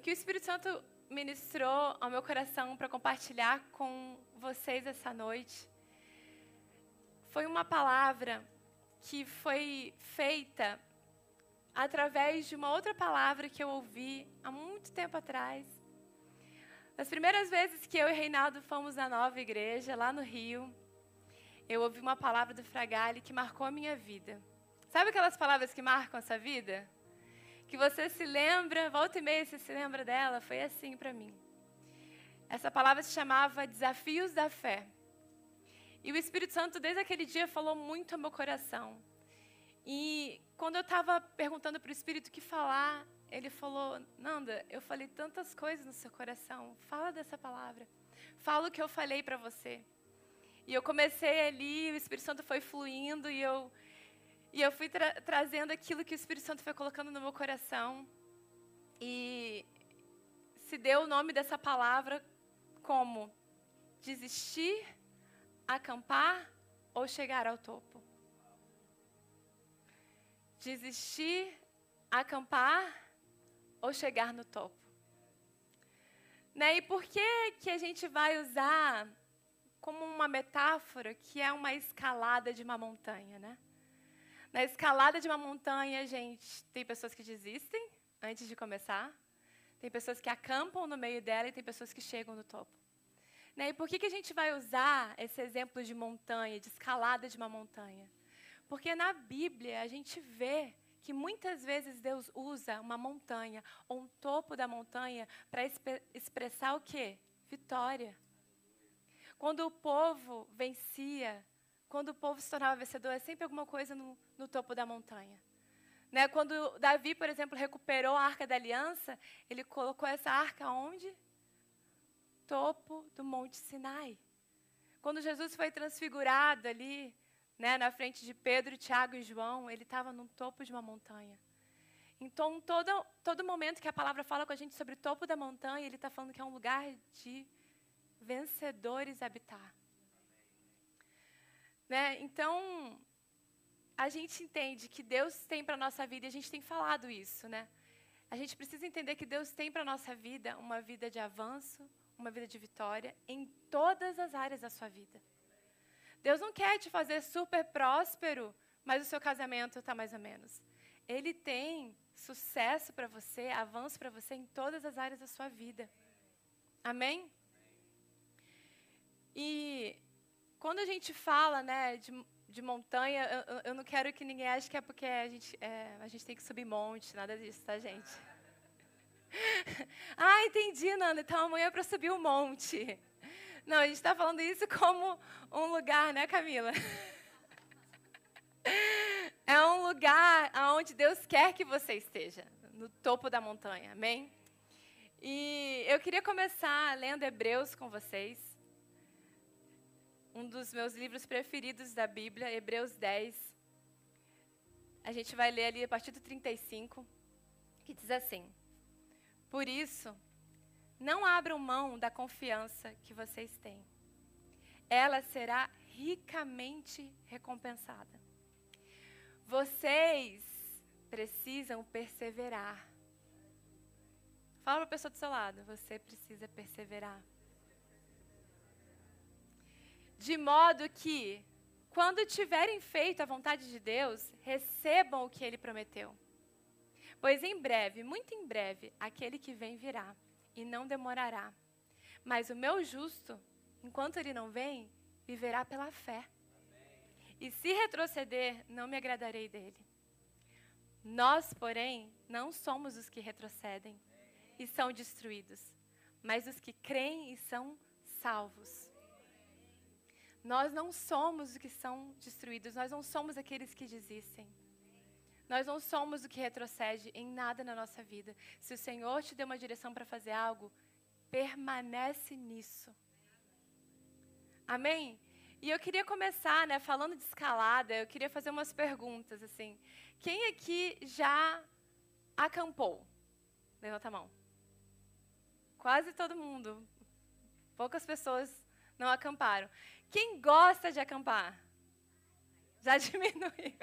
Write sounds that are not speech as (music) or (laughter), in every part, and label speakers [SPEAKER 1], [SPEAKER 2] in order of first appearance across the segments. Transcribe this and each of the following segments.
[SPEAKER 1] que o Espírito Santo ministrou ao meu coração para compartilhar com vocês essa noite foi uma palavra que foi feita através de uma outra palavra que eu ouvi há muito tempo atrás. Nas primeiras vezes que eu e Reinaldo fomos na nova igreja, lá no Rio, eu ouvi uma palavra do Fragale que marcou a minha vida. Sabe aquelas palavras que marcam a sua vida? Que você se lembra, volta e meia você se lembra dela? Foi assim para mim. Essa palavra se chamava Desafios da Fé. E o Espírito Santo, desde aquele dia, falou muito ao meu coração. E quando eu estava perguntando para o Espírito o que falar, ele falou: Nanda, eu falei tantas coisas no seu coração. Fala dessa palavra. Fala o que eu falei para você. E eu comecei ali, o Espírito Santo foi fluindo e eu e eu fui tra trazendo aquilo que o Espírito Santo foi colocando no meu coração. E se deu o nome dessa palavra como desistir acampar ou chegar ao topo? Desistir, acampar ou chegar no topo? Né? E por que, que a gente vai usar como uma metáfora que é uma escalada de uma montanha, né? Na escalada de uma montanha, gente, tem pessoas que desistem antes de começar, tem pessoas que acampam no meio dela e tem pessoas que chegam no topo. Né? E por que, que a gente vai usar esse exemplo de montanha, de escalada de uma montanha? Porque na Bíblia a gente vê que muitas vezes Deus usa uma montanha ou um topo da montanha para expressar o quê? Vitória. Quando o povo vencia, quando o povo se tornava vencedor, é sempre alguma coisa no, no topo da montanha. Né? Quando Davi, por exemplo, recuperou a arca da aliança, ele colocou essa arca onde? topo do Monte Sinai. Quando Jesus foi transfigurado ali, né, na frente de Pedro, Tiago e João, ele estava no topo de uma montanha. Então, todo, todo momento que a palavra fala com a gente sobre o topo da montanha, ele está falando que é um lugar de vencedores habitar. Né? Então, a gente entende que Deus tem para a nossa vida, e a gente tem falado isso, né? A gente precisa entender que Deus tem para a nossa vida uma vida de avanço, uma vida de vitória em todas as áreas da sua vida. Deus não quer te fazer super próspero, mas o seu casamento está mais ou menos. Ele tem sucesso para você, avanço para você em todas as áreas da sua vida. Amém? E quando a gente fala né, de, de montanha, eu, eu, não quero que ninguém ache que é porque a gente, é, a gente tem que subir monte, nada disso, tá, gente? (laughs) ah, entendi, Nanda. Então amanhã é para subir um monte. Não, a gente está falando isso como um lugar, né, Camila? (laughs) É um lugar onde Deus quer que você esteja, no topo da montanha, amém? E eu queria começar lendo Hebreus com vocês. Um dos meus livros preferidos da Bíblia, Hebreus 10. A gente vai ler ali a partir do 35, que diz assim: por isso, não abram mão da confiança que vocês têm. Ela será ricamente recompensada. Vocês precisam perseverar. Fala para a pessoa do seu lado, você precisa perseverar. De modo que, quando tiverem feito a vontade de Deus, recebam o que ele prometeu. Pois em breve, muito em breve, aquele que vem virá, e não demorará. Mas o meu justo, enquanto ele não vem, viverá pela fé. E se retroceder, não me agradarei dele. Nós, porém, não somos os que retrocedem e são destruídos, mas os que creem e são salvos. Nós não somos os que são destruídos, nós não somos aqueles que desistem. Nós não somos o que retrocede em nada na nossa vida. Se o Senhor te deu uma direção para fazer algo, permanece nisso. Amém? E eu queria começar, né, falando de escalada, eu queria fazer umas perguntas assim. Quem aqui já acampou? Levanta a mão. Quase todo mundo. Poucas pessoas não acamparam. Quem gosta de acampar? Já (laughs) diminuiu.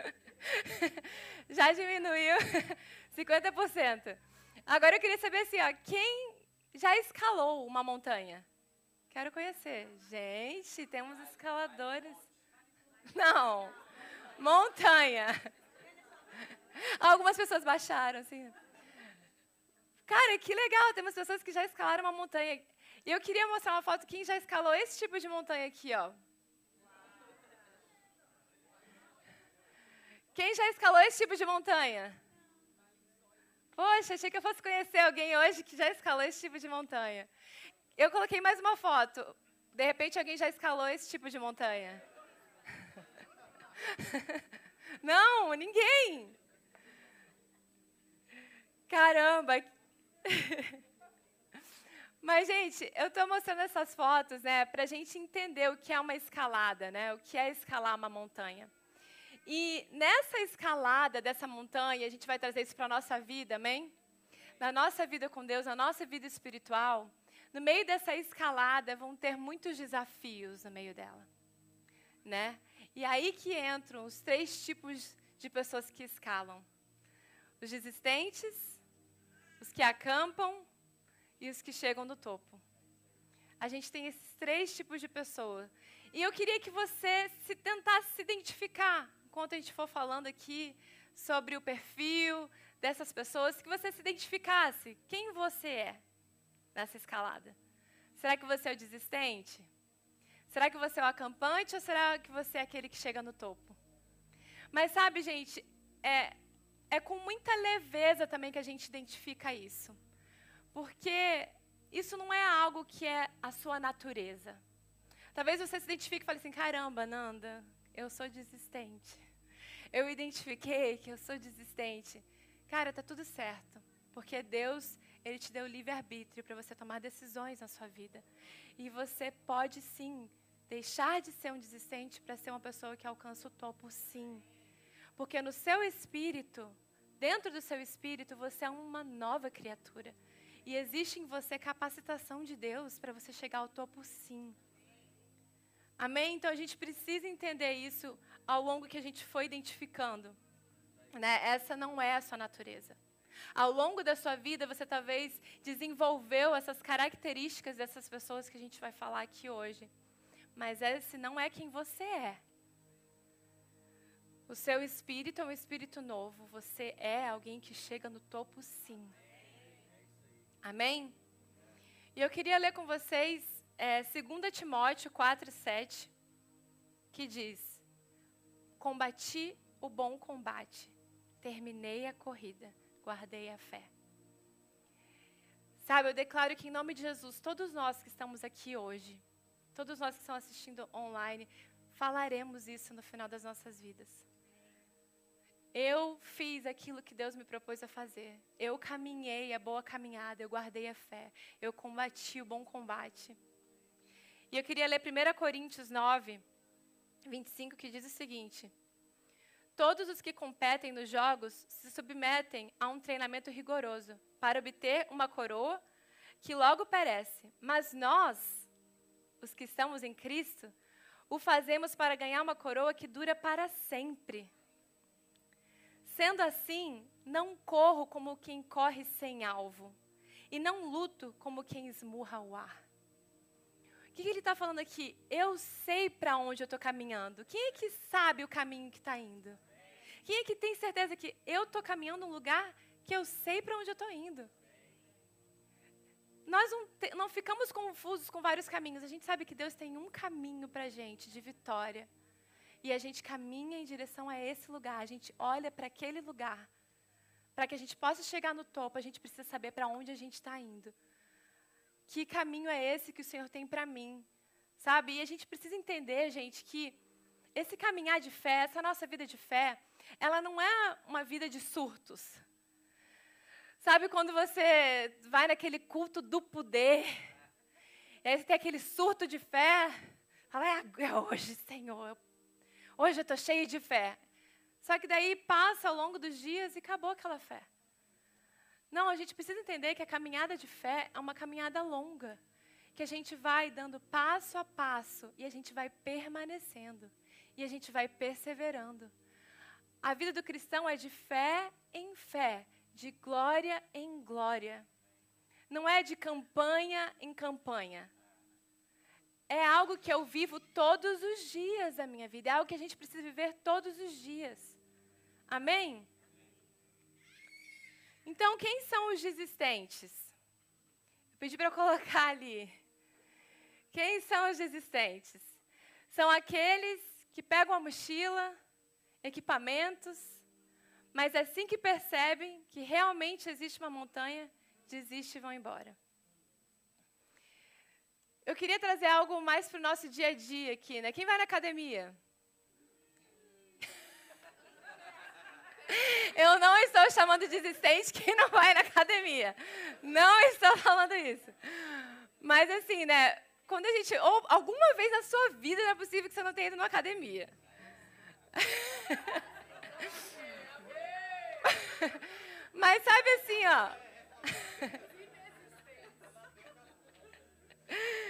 [SPEAKER 1] Já diminuiu (laughs) 50%. Agora eu queria saber assim, ó, quem já escalou uma montanha? Quero conhecer. Gente, temos escaladores. Não. Montanha. Algumas pessoas baixaram, assim. Cara, que legal, temos pessoas que já escalaram uma montanha. E eu queria mostrar uma foto quem já escalou esse tipo de montanha aqui, ó. Quem já escalou esse tipo de montanha? Poxa, achei que eu fosse conhecer alguém hoje que já escalou esse tipo de montanha. Eu coloquei mais uma foto. De repente, alguém já escalou esse tipo de montanha? (laughs) Não, ninguém. Caramba. (laughs) Mas, gente, eu estou mostrando essas fotos né, para a gente entender o que é uma escalada, né, o que é escalar uma montanha. E nessa escalada dessa montanha, a gente vai trazer isso para a nossa vida, amém? Na nossa vida com Deus, na nossa vida espiritual, no meio dessa escalada vão ter muitos desafios no meio dela, né? E aí que entram os três tipos de pessoas que escalam: os desistentes, os que acampam e os que chegam no topo. A gente tem esses três tipos de pessoas. E eu queria que você se tentasse se identificar enquanto a gente for falando aqui sobre o perfil dessas pessoas, que você se identificasse quem você é nessa escalada. Será que você é o desistente? Será que você é o acampante ou será que você é aquele que chega no topo? Mas sabe, gente, é, é com muita leveza também que a gente identifica isso. Porque isso não é algo que é a sua natureza. Talvez você se identifique e fale assim: caramba, Nanda, eu sou desistente eu identifiquei que eu sou desistente. Cara, tá tudo certo, porque Deus, ele te deu livre-arbítrio para você tomar decisões na sua vida. E você pode sim deixar de ser um desistente para ser uma pessoa que alcança o topo, sim. Porque no seu espírito, dentro do seu espírito, você é uma nova criatura. E existe em você capacitação de Deus para você chegar ao topo, sim. Amém? Então a gente precisa entender isso ao longo que a gente foi identificando. Né? Essa não é a sua natureza. Ao longo da sua vida, você talvez desenvolveu essas características dessas pessoas que a gente vai falar aqui hoje. Mas esse não é quem você é. O seu espírito é um espírito novo. Você é alguém que chega no topo, sim. Amém? E eu queria ler com vocês é, 2 Timóteo 4, 7, que diz: Combati o bom combate, terminei a corrida, guardei a fé. Sabe, eu declaro que em nome de Jesus, todos nós que estamos aqui hoje, todos nós que estão assistindo online, falaremos isso no final das nossas vidas. Eu fiz aquilo que Deus me propôs a fazer. Eu caminhei a boa caminhada, eu guardei a fé, eu combati o bom combate. E eu queria ler 1 Coríntios 9, 25, que diz o seguinte: Todos os que competem nos jogos se submetem a um treinamento rigoroso para obter uma coroa que logo perece, mas nós, os que estamos em Cristo, o fazemos para ganhar uma coroa que dura para sempre. Sendo assim, não corro como quem corre sem alvo, e não luto como quem esmurra o ar que, que ele está falando aqui? Eu sei para onde eu estou caminhando. Quem é que sabe o caminho que está indo? Quem é que tem certeza que eu estou caminhando um lugar que eu sei para onde eu estou indo? Nós não, te, não ficamos confusos com vários caminhos. A gente sabe que Deus tem um caminho para a gente de vitória. E a gente caminha em direção a esse lugar. A gente olha para aquele lugar. Para que a gente possa chegar no topo, a gente precisa saber para onde a gente está indo que caminho é esse que o Senhor tem para mim? Sabe? E a gente precisa entender, gente, que esse caminhar de fé, essa nossa vida de fé, ela não é uma vida de surtos. Sabe quando você vai naquele culto do poder, e aí você tem aquele surto de fé, fala, é, é hoje, Senhor, hoje eu estou cheio de fé. Só que daí passa ao longo dos dias e acabou aquela fé. Não, a gente precisa entender que a caminhada de fé é uma caminhada longa, que a gente vai dando passo a passo e a gente vai permanecendo e a gente vai perseverando. A vida do cristão é de fé em fé, de glória em glória. Não é de campanha em campanha. É algo que eu vivo todos os dias da minha vida. É algo que a gente precisa viver todos os dias. Amém? Então, quem são os desistentes? Eu pedi para colocar ali. Quem são os desistentes? São aqueles que pegam a mochila, equipamentos, mas assim que percebem que realmente existe uma montanha, desistem e vão embora. Eu queria trazer algo mais para o nosso dia a dia aqui, né? Quem vai na academia? (laughs) Eu não estou chamando de desistente quem não vai na academia. Não estou falando isso. Mas assim, né? Quando a gente. Ou alguma vez na sua vida não é possível que você não tenha ido numa academia. (laughs) Mas sabe assim, ó. (laughs)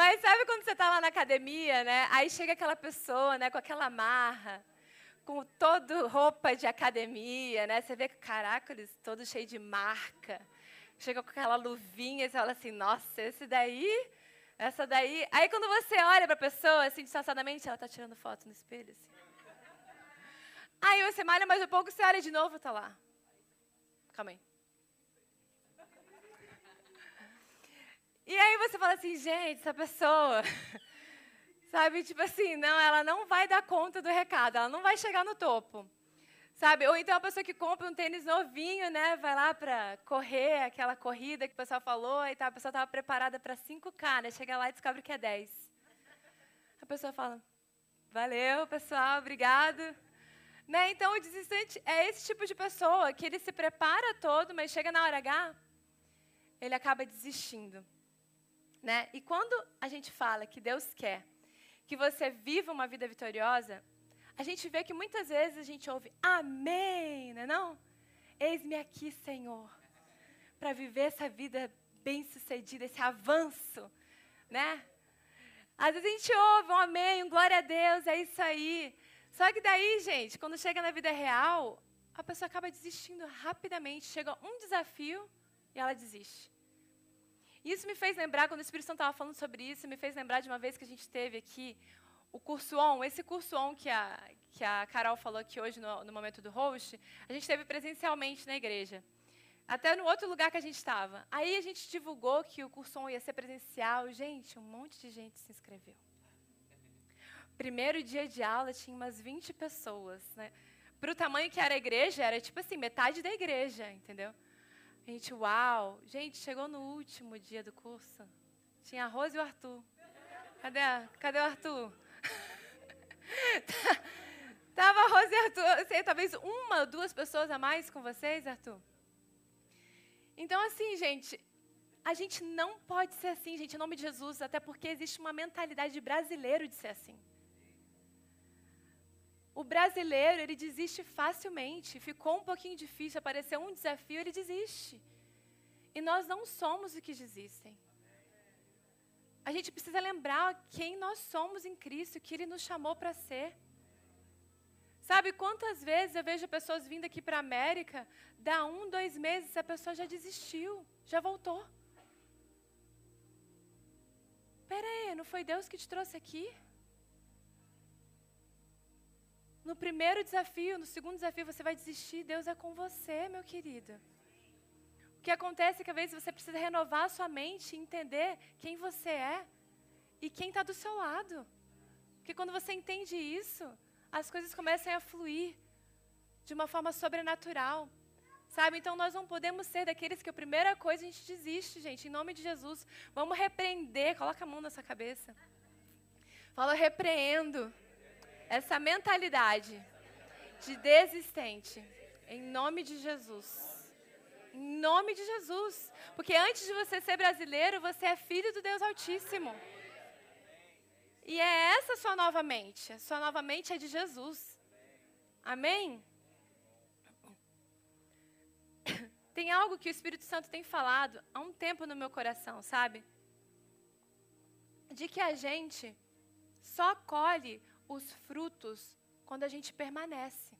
[SPEAKER 1] Mas sabe quando você está lá na academia, né? Aí chega aquela pessoa, né, com aquela marra, com todo roupa de academia, né? Você vê que, caraca, eles todos cheios de marca. Chega com aquela luvinha e você fala assim, nossa, esse daí, essa daí. Aí quando você olha para a pessoa, assim, disfarçadamente, ela está tirando foto no espelho, assim. Aí você malha mais um pouco, você olha de novo, tá lá. Calma aí. E aí você fala assim, gente, essa pessoa, (laughs) sabe, tipo assim, não, ela não vai dar conta do recado, ela não vai chegar no topo. Sabe? Ou então a pessoa que compra um tênis novinho, né, vai lá para correr aquela corrida que o pessoal falou, e tá, a pessoa estava preparada para 5K, né? Chega lá e descobre que é 10. A pessoa fala: "Valeu, pessoal, obrigado". Né? Então, o desistente é esse tipo de pessoa que ele se prepara todo, mas chega na hora H, ele acaba desistindo. Né? E quando a gente fala que Deus quer que você viva uma vida vitoriosa, a gente vê que muitas vezes a gente ouve amém, não é não? Eis-me aqui, Senhor, para viver essa vida bem-sucedida, esse avanço, né? Às vezes a gente ouve um amém, um glória a Deus, é isso aí. Só que daí, gente, quando chega na vida real, a pessoa acaba desistindo rapidamente. Chega um desafio e ela desiste. Isso me fez lembrar, quando o Espírito Santo estava falando sobre isso, me fez lembrar de uma vez que a gente teve aqui o curso ON, esse curso ON que a, que a Carol falou aqui hoje no, no momento do host, a gente teve presencialmente na igreja. Até no outro lugar que a gente estava. Aí a gente divulgou que o curso ON ia ser presencial. Gente, um monte de gente se inscreveu primeiro dia de aula tinha umas 20 pessoas. Né? Para o tamanho que era a igreja, era tipo assim, metade da igreja, entendeu? A gente, uau! Gente, chegou no último dia do curso. Tinha a Rose e o Arthur. Cadê, cadê o Arthur? (laughs) Tava a Rose e o Arthur. Sei, talvez uma, duas pessoas a mais com vocês, Arthur. Então, assim, gente, a gente não pode ser assim, gente, em nome de Jesus, até porque existe uma mentalidade de brasileiro de ser assim. O brasileiro, ele desiste facilmente. Ficou um pouquinho difícil, apareceu um desafio, ele desiste. E nós não somos os que desistem. A gente precisa lembrar quem nós somos em Cristo, que Ele nos chamou para ser. Sabe quantas vezes eu vejo pessoas vindo aqui para a América, dá um, dois meses, a pessoa já desistiu, já voltou. Peraí, não foi Deus que te trouxe aqui? No primeiro desafio, no segundo desafio, você vai desistir. Deus é com você, meu querido. O que acontece é que às vezes você precisa renovar a sua mente e entender quem você é e quem está do seu lado. Porque quando você entende isso, as coisas começam a fluir de uma forma sobrenatural. Sabe? Então nós não podemos ser daqueles que a primeira coisa a gente desiste, gente, em nome de Jesus. Vamos repreender, coloca a mão na sua cabeça. Fala, repreendo essa mentalidade de desistente, em nome de Jesus. Em nome de Jesus. Porque antes de você ser brasileiro, você é filho do Deus Altíssimo. E é essa sua nova mente. A sua nova mente é de Jesus. Amém? (coughs) Tem algo que o Espírito Santo tem falado há um tempo no meu coração, sabe? De que a gente só colhe os frutos quando a gente permanece.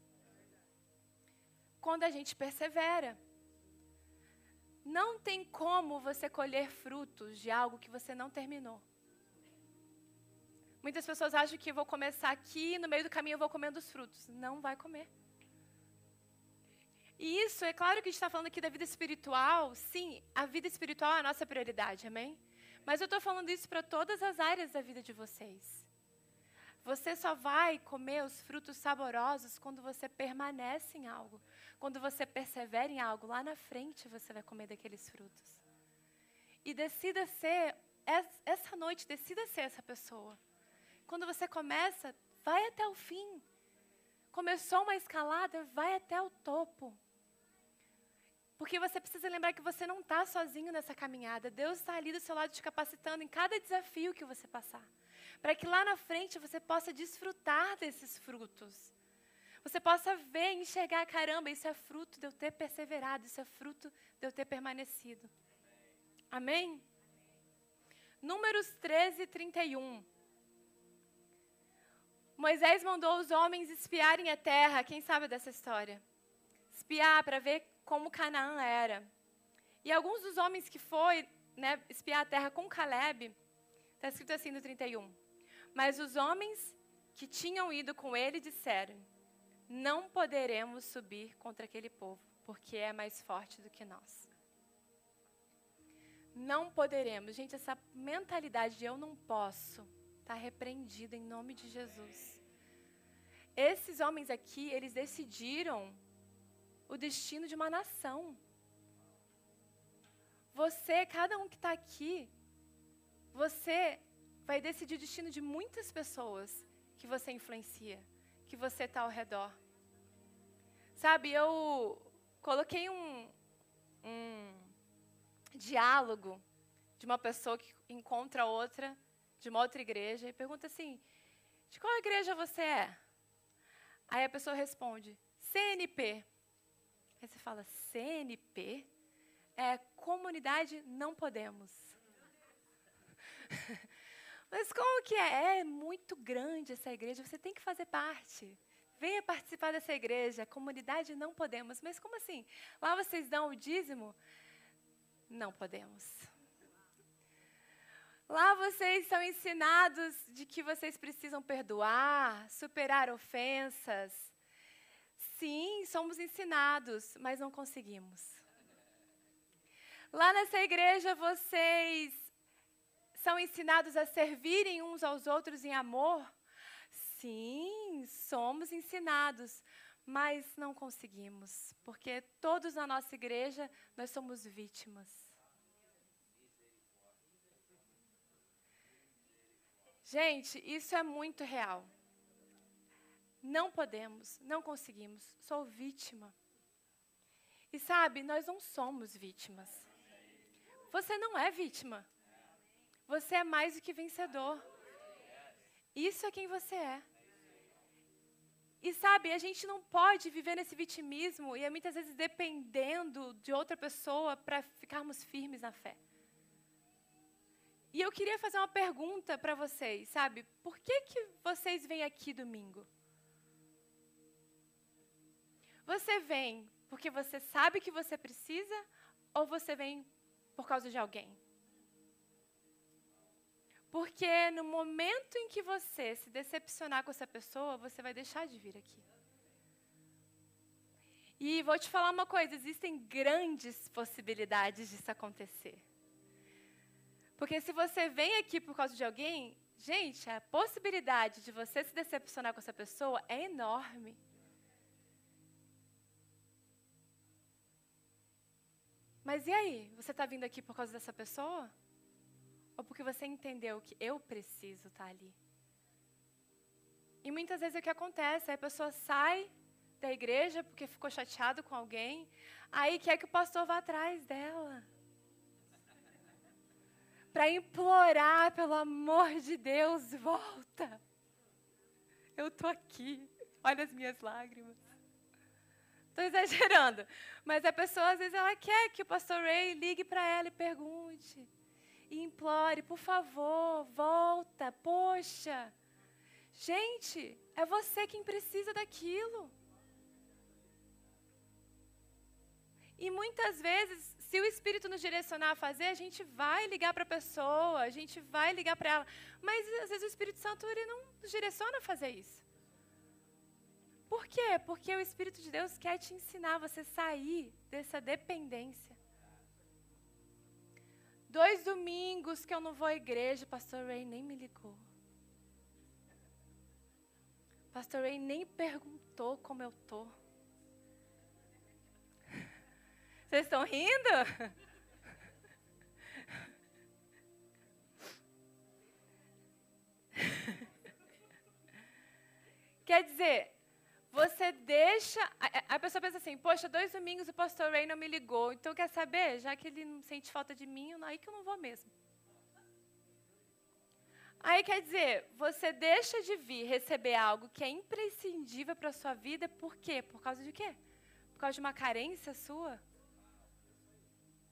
[SPEAKER 1] Quando a gente persevera. Não tem como você colher frutos de algo que você não terminou. Muitas pessoas acham que vou começar aqui, no meio do caminho eu vou comendo os frutos. Não vai comer. E isso, é claro que a gente está falando aqui da vida espiritual. Sim, a vida espiritual é a nossa prioridade, amém? Mas eu estou falando isso para todas as áreas da vida de vocês. Você só vai comer os frutos saborosos quando você permanece em algo. Quando você persevera em algo, lá na frente você vai comer daqueles frutos. E decida ser, essa noite, decida ser essa pessoa. Quando você começa, vai até o fim. Começou uma escalada, vai até o topo. Porque você precisa lembrar que você não está sozinho nessa caminhada. Deus está ali do seu lado te capacitando em cada desafio que você passar. Para que lá na frente você possa desfrutar desses frutos. Você possa ver enxergar, caramba, isso é fruto de eu ter perseverado, isso é fruto de eu ter permanecido. Amém? Números 13, 31. Moisés mandou os homens espiarem a terra. Quem sabe dessa história? Espiar para ver como Canaã era. E alguns dos homens que foi né, espiar a terra com Caleb, está escrito assim no 31. Mas os homens que tinham ido com ele disseram: Não poderemos subir contra aquele povo, porque é mais forte do que nós. Não poderemos. Gente, essa mentalidade de eu não posso está repreendida em nome de Jesus. Esses homens aqui, eles decidiram o destino de uma nação. Você, cada um que está aqui, você vai decidir o destino de muitas pessoas que você influencia, que você está ao redor. Sabe, eu coloquei um, um diálogo de uma pessoa que encontra outra de uma outra igreja e pergunta assim: de qual igreja você é? Aí a pessoa responde: CNP. Aí você fala, CNP? É comunidade não podemos. (laughs) Mas como que é? É muito grande essa igreja, você tem que fazer parte. Venha participar dessa igreja, comunidade não podemos. Mas como assim? Lá vocês dão o dízimo? Não podemos. Lá vocês são ensinados de que vocês precisam perdoar, superar ofensas, Sim, somos ensinados, mas não conseguimos. Lá nessa igreja vocês são ensinados a servirem uns aos outros em amor? Sim, somos ensinados, mas não conseguimos, porque todos na nossa igreja nós somos vítimas. Gente, isso é muito real. Não podemos, não conseguimos, sou vítima. E sabe, nós não somos vítimas. Você não é vítima. Você é mais do que vencedor. Isso é quem você é. E sabe, a gente não pode viver nesse vitimismo e é muitas vezes dependendo de outra pessoa para ficarmos firmes na fé. E eu queria fazer uma pergunta para vocês, sabe? Por que, que vocês vêm aqui domingo? Você vem porque você sabe que você precisa ou você vem por causa de alguém? Porque no momento em que você se decepcionar com essa pessoa, você vai deixar de vir aqui. E vou te falar uma coisa: existem grandes possibilidades disso acontecer. Porque se você vem aqui por causa de alguém, gente, a possibilidade de você se decepcionar com essa pessoa é enorme. Mas e aí? Você está vindo aqui por causa dessa pessoa? Ou porque você entendeu que eu preciso estar tá ali? E muitas vezes é o que acontece, a pessoa sai da igreja porque ficou chateado com alguém, aí quer que o pastor vá atrás dela. Para implorar, pelo amor de Deus, volta. Eu estou aqui. Olha as minhas lágrimas. Estou exagerando. Mas a pessoa, às vezes, ela quer que o pastor Ray ligue para ela e pergunte. E implore, por favor, volta, poxa. Gente, é você quem precisa daquilo. E muitas vezes, se o Espírito nos direcionar a fazer, a gente vai ligar para a pessoa, a gente vai ligar para ela. Mas às vezes o Espírito Santo ele não nos direciona a fazer isso. Por quê? Porque o Espírito de Deus quer te ensinar você sair dessa dependência. Dois domingos que eu não vou à igreja, pastor Ray nem me ligou. Pastor Ray nem perguntou como eu tô. Vocês estão rindo? (laughs) Quer dizer, você deixa. A, a, pessoa pensa assim: poxa, dois domingos o pastor Ray não me ligou. Então, quer saber? Já que ele não sente falta de mim, aí que eu não vou mesmo. Aí quer dizer, você deixa de vir receber algo que é imprescindível para a sua vida, por quê? Por causa de quê? Por causa de uma carência sua?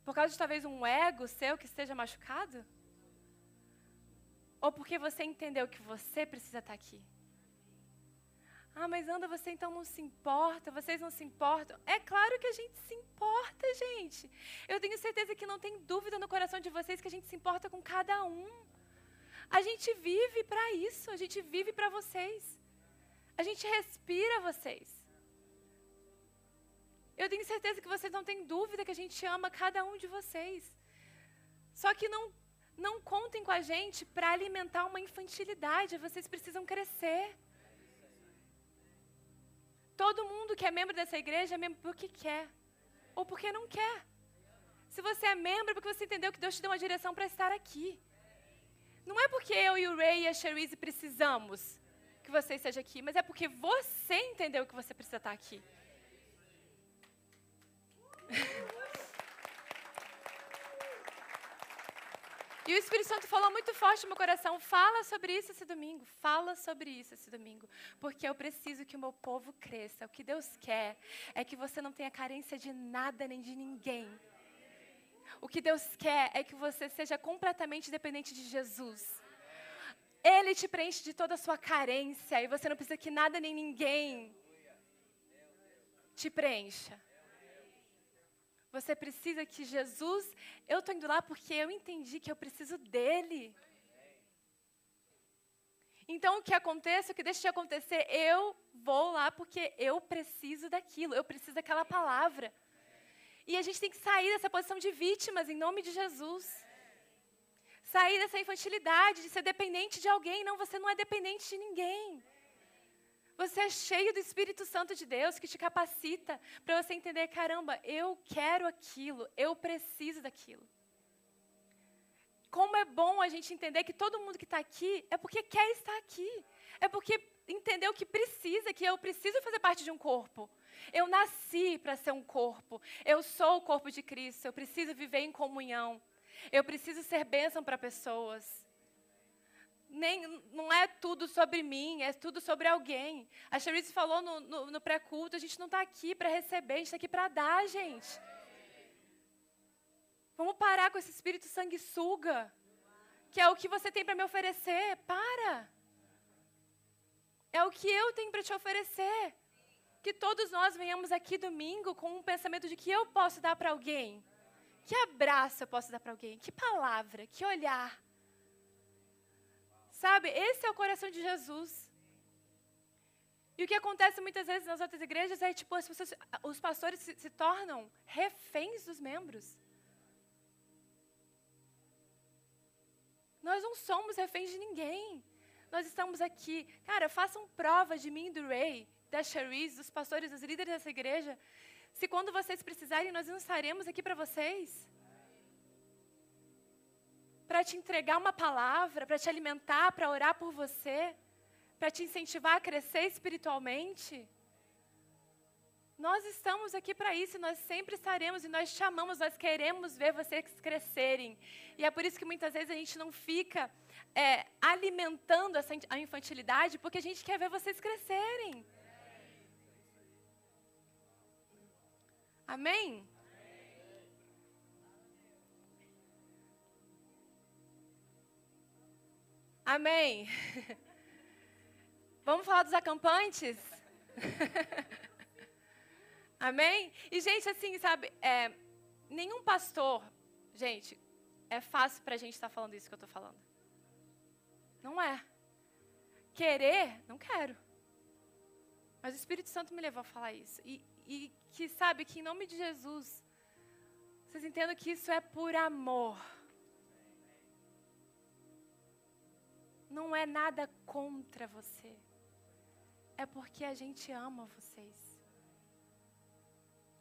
[SPEAKER 1] Por causa de talvez um ego seu que esteja machucado? Ou porque você entendeu que você precisa estar aqui? Ah, mas anda, você então não se importa, vocês não se importam. É claro que a gente se importa, gente. Eu tenho certeza que não tem dúvida no coração de vocês que a gente se importa com cada um. A gente vive para isso, a gente vive para vocês. A gente respira vocês. Eu tenho certeza que vocês não têm dúvida que a gente ama cada um de vocês. Só que não, não contem com a gente para alimentar uma infantilidade, vocês precisam crescer. Todo mundo que é membro dessa igreja é membro porque quer ou porque não quer. Se você é membro, é porque você entendeu que Deus te deu uma direção para estar aqui. Não é porque eu e o Ray e a Cherise precisamos que você esteja aqui, mas é porque você entendeu que você precisa estar aqui. (laughs) E o Espírito Santo falou muito forte no meu coração: fala sobre isso esse domingo, fala sobre isso esse domingo, porque eu preciso que o meu povo cresça. O que Deus quer é que você não tenha carência de nada nem de ninguém. O que Deus quer é que você seja completamente dependente de Jesus. Ele te preenche de toda a sua carência e você não precisa que nada nem ninguém te preencha. Você precisa que Jesus. Eu estou indo lá porque eu entendi que eu preciso dele. Então, o que aconteça, o que deixa de acontecer, eu vou lá porque eu preciso daquilo, eu preciso daquela palavra. E a gente tem que sair dessa posição de vítimas, em nome de Jesus. Sair dessa infantilidade, de ser dependente de alguém. Não, você não é dependente de ninguém. Você é cheio do Espírito Santo de Deus que te capacita para você entender: caramba, eu quero aquilo, eu preciso daquilo. Como é bom a gente entender que todo mundo que está aqui é porque quer estar aqui, é porque entendeu que precisa, que eu preciso fazer parte de um corpo. Eu nasci para ser um corpo, eu sou o corpo de Cristo, eu preciso viver em comunhão, eu preciso ser bênção para pessoas nem, não é tudo sobre mim, é tudo sobre alguém. A Cherise falou no, no, no pré-culto, a gente não está aqui para receber, a gente está aqui para dar, gente. Vamos parar com esse espírito sanguessuga, que é o que você tem para me oferecer. Para. É o que eu tenho para te oferecer. Que todos nós venhamos aqui domingo com um pensamento de que eu posso dar para alguém. Que abraço eu posso dar para alguém? Que palavra? Que olhar? Sabe, esse é o coração de Jesus. E o que acontece muitas vezes nas outras igrejas é tipo, as pessoas, os pastores se, se tornam reféns dos membros. Nós não somos reféns de ninguém. Nós estamos aqui. Cara, façam prova de mim, do Ray, da Cherise, dos pastores, dos líderes dessa igreja. Se quando vocês precisarem, nós não estaremos aqui para vocês para te entregar uma palavra, para te alimentar, para orar por você, para te incentivar a crescer espiritualmente. Nós estamos aqui para isso, nós sempre estaremos e nós chamamos, nós queremos ver vocês crescerem. E é por isso que muitas vezes a gente não fica é, alimentando essa, a infantilidade, porque a gente quer ver vocês crescerem. Amém? Amém. (laughs) Vamos falar dos acampantes? (laughs) Amém? E, gente, assim, sabe, é, nenhum pastor, gente, é fácil para a gente estar tá falando isso que eu estou falando. Não é. Querer, não quero. Mas o Espírito Santo me levou a falar isso. E, e que, sabe, que em nome de Jesus, vocês entendam que isso é por amor. Não é nada contra você. É porque a gente ama vocês.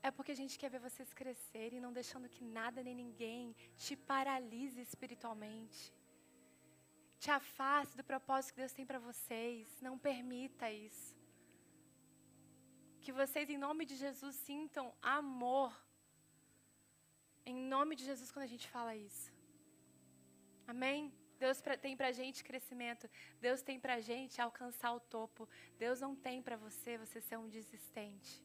[SPEAKER 1] É porque a gente quer ver vocês crescerem, não deixando que nada nem ninguém te paralise espiritualmente. Te afaste do propósito que Deus tem para vocês. Não permita isso. Que vocês, em nome de Jesus, sintam amor. Em nome de Jesus, quando a gente fala isso. Amém? Deus tem para a gente crescimento. Deus tem para a gente alcançar o topo. Deus não tem para você você ser um desistente.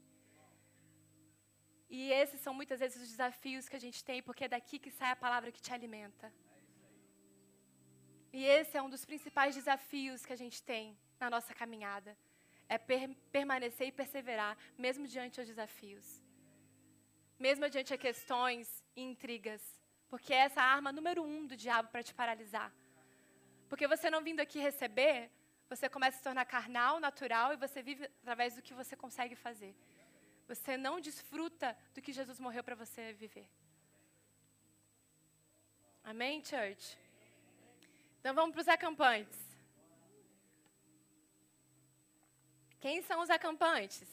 [SPEAKER 1] E esses são muitas vezes os desafios que a gente tem, porque é daqui que sai a palavra que te alimenta. E esse é um dos principais desafios que a gente tem na nossa caminhada. É per permanecer e perseverar, mesmo diante dos desafios. Mesmo diante de questões e intrigas. Porque essa é a arma número um do diabo para te paralisar. Porque você não vindo aqui receber, você começa a se tornar carnal, natural, e você vive através do que você consegue fazer. Você não desfruta do que Jesus morreu para você viver. Amém, church? Então vamos para os acampantes. Quem são os acampantes?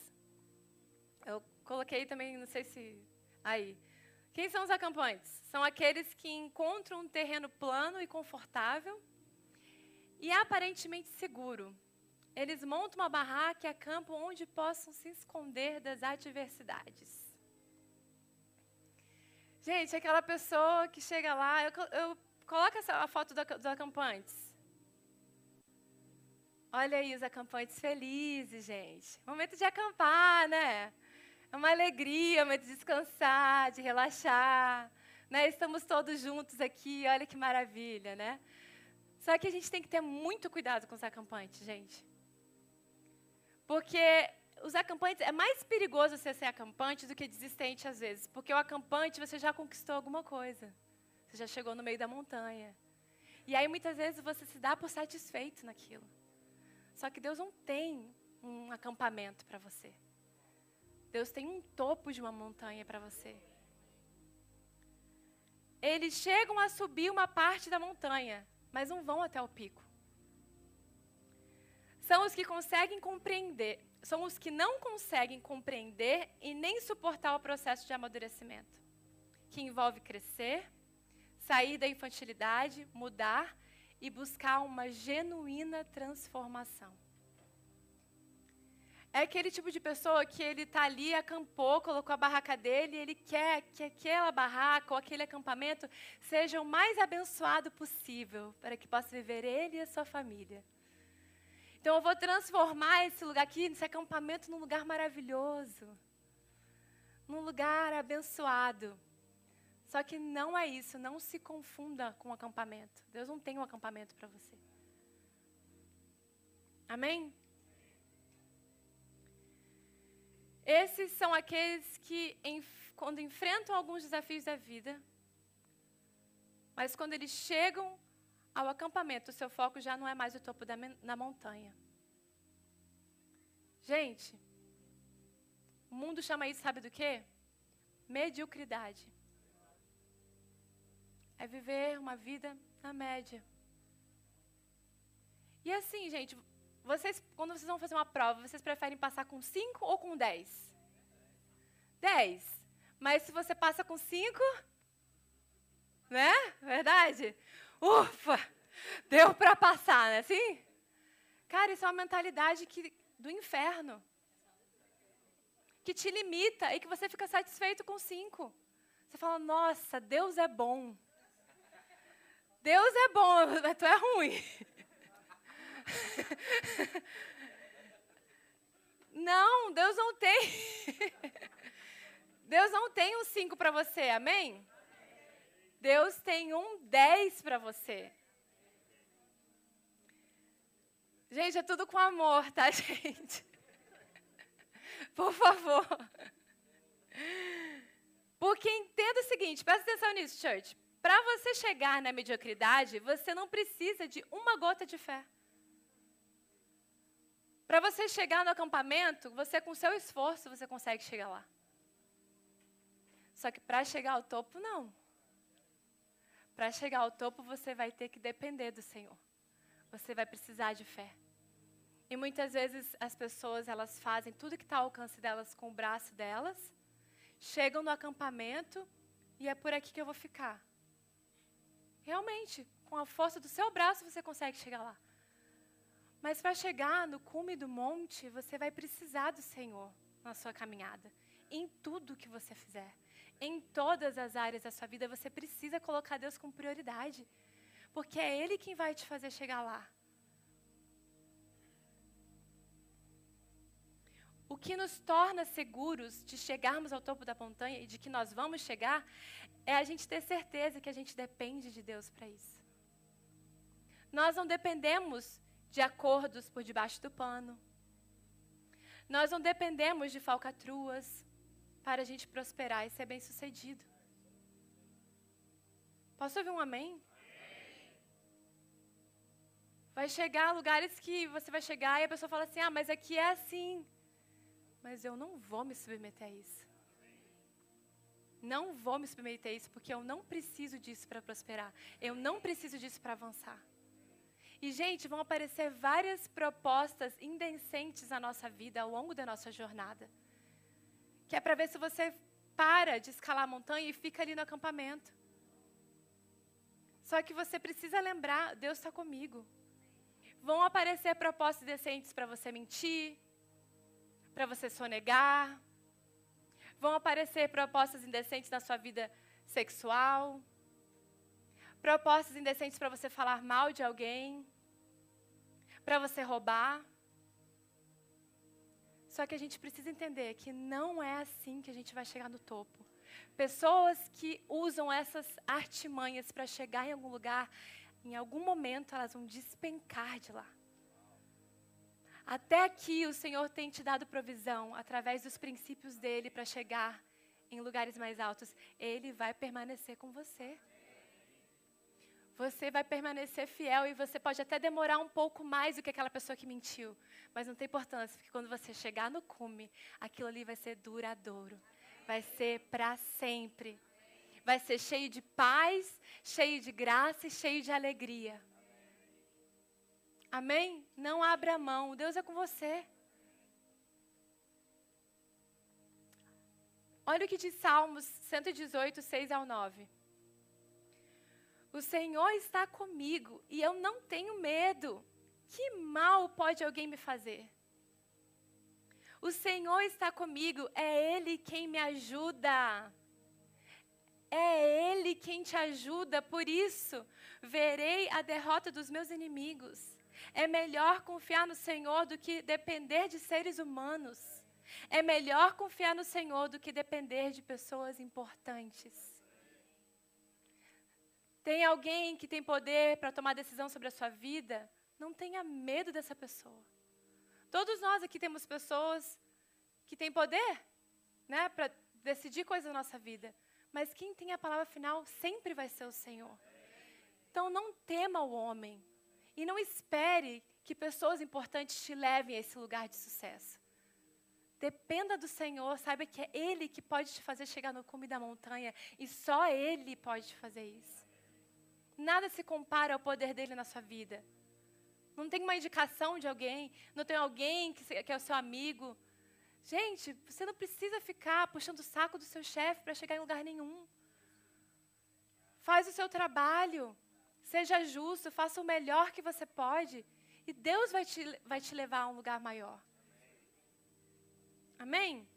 [SPEAKER 1] Eu coloquei também, não sei se. Aí. Quem são os acampantes? São aqueles que encontram um terreno plano e confortável e aparentemente seguro eles montam uma barraca e acampam onde possam se esconder das adversidades. Gente, aquela pessoa que chega lá, eu, eu coloco a foto do, dos acampantes. Olha aí os acampantes felizes, gente. Momento de acampar, né? É uma alegria, momento de descansar, de relaxar. Né? Estamos todos juntos aqui, olha que maravilha, né? Só que a gente tem que ter muito cuidado com os acampantes, gente. Porque os acampantes, é mais perigoso você ser acampante do que desistente às vezes. Porque o acampante você já conquistou alguma coisa. Você já chegou no meio da montanha. E aí muitas vezes você se dá por satisfeito naquilo. Só que Deus não tem um acampamento para você. Deus tem um topo de uma montanha para você. Eles chegam a subir uma parte da montanha, mas não vão até o pico são os que conseguem compreender, são os que não conseguem compreender e nem suportar o processo de amadurecimento, que envolve crescer, sair da infantilidade, mudar e buscar uma genuína transformação. É aquele tipo de pessoa que ele está ali, acampou, colocou a barraca dele, e ele quer que aquela barraca ou aquele acampamento seja o mais abençoado possível para que possa viver ele e a sua família. Então eu vou transformar esse lugar aqui, esse acampamento, num lugar maravilhoso. Num lugar abençoado. Só que não é isso, não se confunda com o acampamento. Deus não tem um acampamento para você. Amém? Esses são aqueles que, quando enfrentam alguns desafios da vida, mas quando eles chegam ao acampamento, o seu foco já não é mais o topo da na montanha. Gente, o mundo chama isso, sabe do quê? Mediocridade. É viver uma vida na média. E assim, gente, vocês, quando vocês vão fazer uma prova, vocês preferem passar com 5 ou com 10? 10. Mas se você passa com 5, né? Verdade? ufa, deu para passar, né? Assim? Cara, isso é uma mentalidade que, do inferno. Que te limita e que você fica satisfeito com cinco. Você fala, nossa, Deus é bom. Deus é bom, (laughs) mas tu é ruim. (laughs) Não, Deus não tem. (laughs) Deus não tem um cinco para você, amém? Deus tem um 10 para você. Gente, é tudo com amor, tá, (laughs) gente? Por favor. Porque entenda o seguinte, presta atenção nisso, church. Para você chegar na mediocridade, você não precisa de uma gota de fé. Para você chegar no acampamento, você com seu esforço você consegue chegar lá. Só que para chegar ao topo, não. Para chegar ao topo, você vai ter que depender do Senhor. Você vai precisar de fé. E muitas vezes as pessoas elas fazem tudo que está ao alcance delas com o braço delas, chegam no acampamento e é por aqui que eu vou ficar. Realmente, com a força do seu braço você consegue chegar lá. Mas para chegar no cume do monte, você vai precisar do Senhor na sua caminhada, em tudo que você fizer. Em todas as áreas da sua vida, você precisa colocar Deus como prioridade, porque é Ele quem vai te fazer chegar lá. O que nos torna seguros de chegarmos ao topo da montanha e de que nós vamos chegar é a gente ter certeza que a gente depende de Deus para isso. Nós não dependemos de acordos por debaixo do pano. Nós não dependemos de falcatruas para a gente prosperar e ser bem-sucedido. Posso ouvir um amém? Vai chegar lugares que você vai chegar e a pessoa fala assim: ah, mas aqui é assim mas eu não vou me submeter a isso. Não vou me submeter a isso porque eu não preciso disso para prosperar. Eu não preciso disso para avançar. E, gente, vão aparecer várias propostas indecentes na nossa vida ao longo da nossa jornada. Que é para ver se você para de escalar a montanha e fica ali no acampamento. Só que você precisa lembrar: Deus está comigo. Vão aparecer propostas decentes para você mentir, para você sonegar. Vão aparecer propostas indecentes na sua vida sexual. Propostas indecentes para você falar mal de alguém. Para você roubar. Só que a gente precisa entender que não é assim que a gente vai chegar no topo. Pessoas que usam essas artimanhas para chegar em algum lugar, em algum momento elas vão despencar de lá. Até aqui o Senhor tem te dado provisão através dos princípios dele para chegar em lugares mais altos. Ele vai permanecer com você. Você vai permanecer fiel e você pode até demorar um pouco mais do que aquela pessoa que mentiu. Mas não tem importância, porque quando você chegar no cume, aquilo ali vai ser duradouro. Vai ser para sempre. Vai ser cheio de paz, cheio de graça e cheio de alegria. Amém? Não abra mão, Deus é com você. Olha o que diz Salmos 118, 6 ao 9. O Senhor está comigo e eu não tenho medo. Que mal pode alguém me fazer? O Senhor está comigo, é Ele quem me ajuda. É Ele quem te ajuda, por isso verei a derrota dos meus inimigos. É melhor confiar no Senhor do que depender de seres humanos. É melhor confiar no Senhor do que depender de pessoas importantes. Tem alguém que tem poder para tomar decisão sobre a sua vida? Não tenha medo dessa pessoa. Todos nós aqui temos pessoas que têm poder, né, para decidir coisas na nossa vida. Mas quem tem a palavra final sempre vai ser o Senhor. Então não tema o homem, e não espere que pessoas importantes te levem a esse lugar de sucesso. Dependa do Senhor, saiba que é Ele que pode te fazer chegar no cume da montanha e só Ele pode te fazer isso. Nada se compara ao poder dele na sua vida. Não tem uma indicação de alguém, não tem alguém que, que é o seu amigo. Gente, você não precisa ficar puxando o saco do seu chefe para chegar em lugar nenhum. Faz o seu trabalho. Seja justo, faça o melhor que você pode. E Deus vai te, vai te levar a um lugar maior. Amém?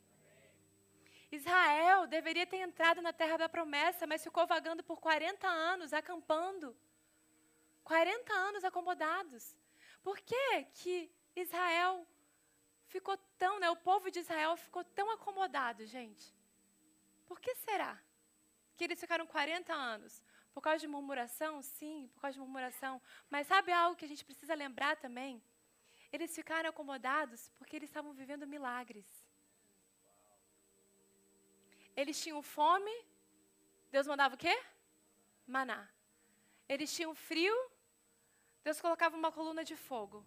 [SPEAKER 1] Israel deveria ter entrado na terra da promessa, mas ficou vagando por 40 anos, acampando. 40 anos acomodados. Por que, que Israel ficou tão, né, o povo de Israel ficou tão acomodado, gente? Por que será que eles ficaram 40 anos? Por causa de murmuração? Sim, por causa de murmuração. Mas sabe algo que a gente precisa lembrar também? Eles ficaram acomodados porque eles estavam vivendo milagres. Eles tinham fome, Deus mandava o quê? Maná. Eles tinham frio, Deus colocava uma coluna de fogo.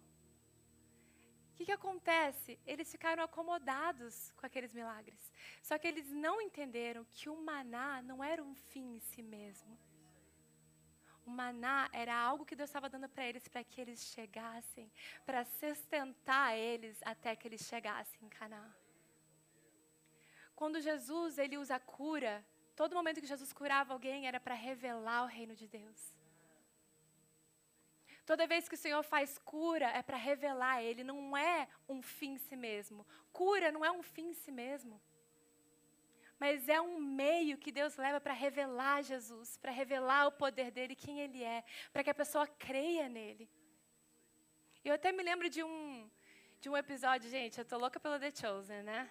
[SPEAKER 1] O que, que acontece? Eles ficaram acomodados com aqueles milagres. Só que eles não entenderam que o maná não era um fim em si mesmo. O maná era algo que Deus estava dando para eles para que eles chegassem, para sustentar eles até que eles chegassem em Canaã. Quando Jesus ele usa cura, todo momento que Jesus curava alguém era para revelar o reino de Deus. Toda vez que o Senhor faz cura é para revelar Ele, não é um fim em si mesmo. Cura não é um fim em si mesmo. Mas é um meio que Deus leva para revelar Jesus, para revelar o poder dele, quem Ele é, para que a pessoa creia nele. Eu até me lembro de um, de um episódio, gente, eu tô louca pelo The Chosen, né?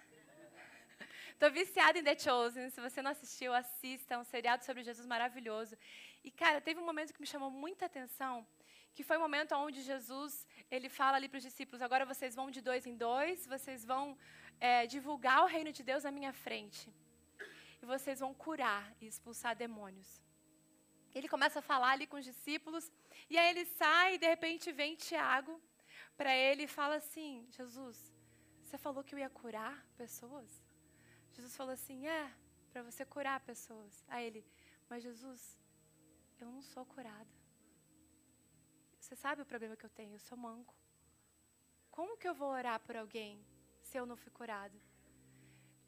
[SPEAKER 1] (laughs) Tô viciada em The Chosen. Se você não assistiu, assista. É um seriado sobre Jesus maravilhoso. E, cara, teve um momento que me chamou muita atenção, que foi o um momento onde Jesus ele fala ali para os discípulos: agora vocês vão de dois em dois, vocês vão é, divulgar o reino de Deus na minha frente. E vocês vão curar e expulsar demônios. Ele começa a falar ali com os discípulos, e aí ele sai e de repente vem Tiago para ele e fala assim: Jesus, você falou que eu ia curar pessoas? Jesus falou assim: é, para você curar pessoas. Aí ele, mas Jesus, eu não sou curado. Você sabe o problema que eu tenho? Eu sou manco. Como que eu vou orar por alguém se eu não fui curado?